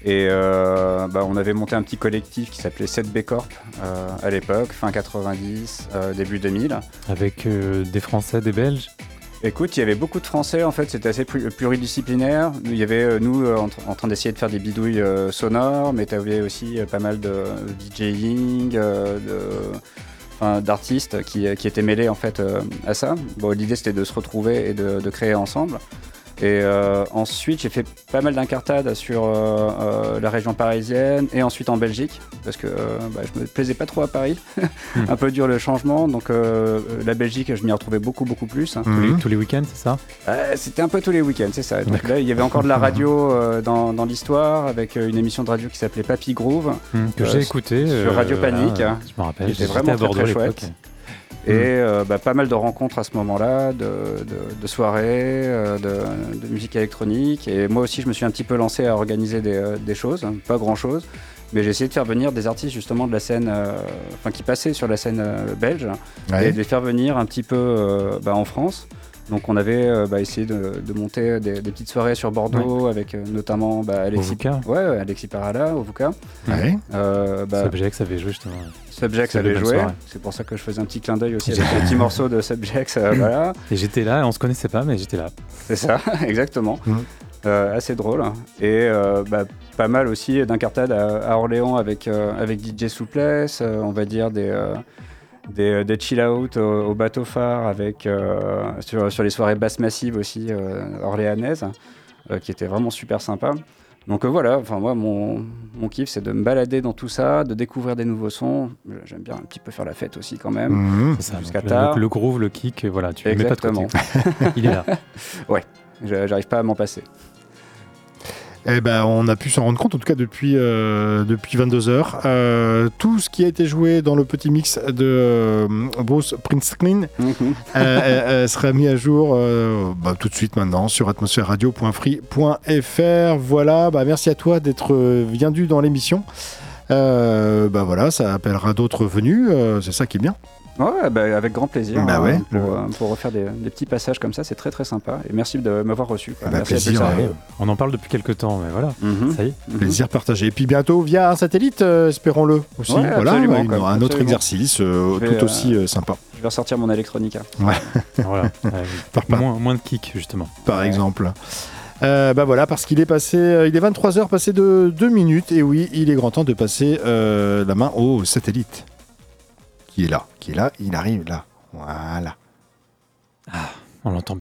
Et bah, on avait monté un petit collectif qui s'appelait 7B Corp à l'époque, fin 90, euh, début 2000. Avec des Français, des Belges? Écoute, il y avait beaucoup de Français, en fait, c'était assez plu- pluridisciplinaire. Il y avait euh, nous euh, en, tr- en train d'essayer de faire des bidouilles euh, sonores, mais tu avais aussi pas mal de DJing, d'artistes qui, qui étaient mêlés en fait à ça. Bon, l'idée c'était de se retrouver et de créer ensemble. Et euh, ensuite, j'ai fait pas mal d'incartades sur euh, euh, la région parisienne et ensuite en Belgique, parce que euh, bah, je me plaisais pas trop à Paris. un peu dur le changement, donc euh, la Belgique, je m'y retrouvais beaucoup, beaucoup plus. Tous les, tous les week-ends, c'est ça? Euh, C'était un peu tous les week-ends, c'est ça. Donc là, il y avait encore de la radio euh, dans, dans l'histoire, avec euh, une émission de radio qui s'appelait Papy Groove. Que Euh, j'ai écouté. sur Radio Panique, voilà, hein. je me rappelle. Qui était J'étais vraiment à très, Bordeaux chouette. Et euh, bah, pas mal de rencontres à ce moment-là, de, de- de soirées, euh, de, de musique électronique. Et moi aussi, je me suis un petit peu lancé à organiser des, euh, des choses, hein, pas grand-chose. Mais j'ai essayé de faire venir des artistes justement de la scène, euh, enfin qui passaient sur la scène euh, belge, Ouais. et de les faire venir un petit peu bah, en France. Donc on avait euh, bah, essayé de, de monter des, des petites soirées sur Bordeaux avec euh, notamment bah, Alexis, ouais, Alexis Parala, Ovuka. Ouais. Euh, bah, Subjects avait joué justement. Subjects avait joué, c'est pour ça que je faisais un petit clin d'œil aussi avec les petits morceaux de Subjects. euh, voilà, Et j'étais là, on se connaissait pas, mais j'étais là. c'est ça, exactement. Euh, assez drôle. Et euh, bah, pas mal aussi d'incartades à, à Orléans avec, euh, avec DJ Souplesse, euh, on va dire des, euh, des, des chill out au, au bateau phare avec, euh, sur, sur les soirées basses massives aussi euh, orléanaises, euh, qui étaient vraiment super sympas. Donc euh, voilà, enfin moi mon, mon kiff c'est de me balader dans tout ça, de découvrir des nouveaux sons. J'aime bien un petit peu faire la fête aussi quand même. Mhm. Jusqu'à tard. Le, le groove, le kick, voilà, tu le mets pas de côté. Exactement. Il est là. Je- J'arrive pas à m'en passer. Eh ben, on a pu s'en rendre compte, en tout cas depuis, euh, depuis 22h. Euh, tout ce qui a été joué dans le petit mix de euh, Bruce Springsteen euh, euh, euh, sera mis à jour bah, tout de suite maintenant sur atmosphèreradio.free.fr. Voilà, bah, merci à toi d'être venu dans l'émission. Bah voilà, ça appellera d'autres venus, c'est ça qui est bien. Ouais, bah, avec grand plaisir. Bah hein, ouais. pour, euh, pour refaire des, des petits passages comme ça, c'est très très sympa. Et merci de m'avoir reçu. Bah, merci plaisir, à tous. ouais. On en parle depuis quelques temps, mais voilà. Mhm. Ça y est. Mhm. Plaisir partagé. Et puis bientôt via un satellite, euh, espérons-le aussi. Ouais, voilà, un autre absolument. exercice euh, vais, tout aussi euh, sympa. Je vais ressortir mon Electronica. voilà. Ouais, Par, par- moins, moins de kick, justement. par Ouais. exemple. Euh, bah voilà, parce qu'il est passé, euh, il est 23h passé de 2 minutes, et oui, il est grand temps de passer euh, la main au satellite. Qui est là, qui est là, il arrive là. Voilà. On l'entend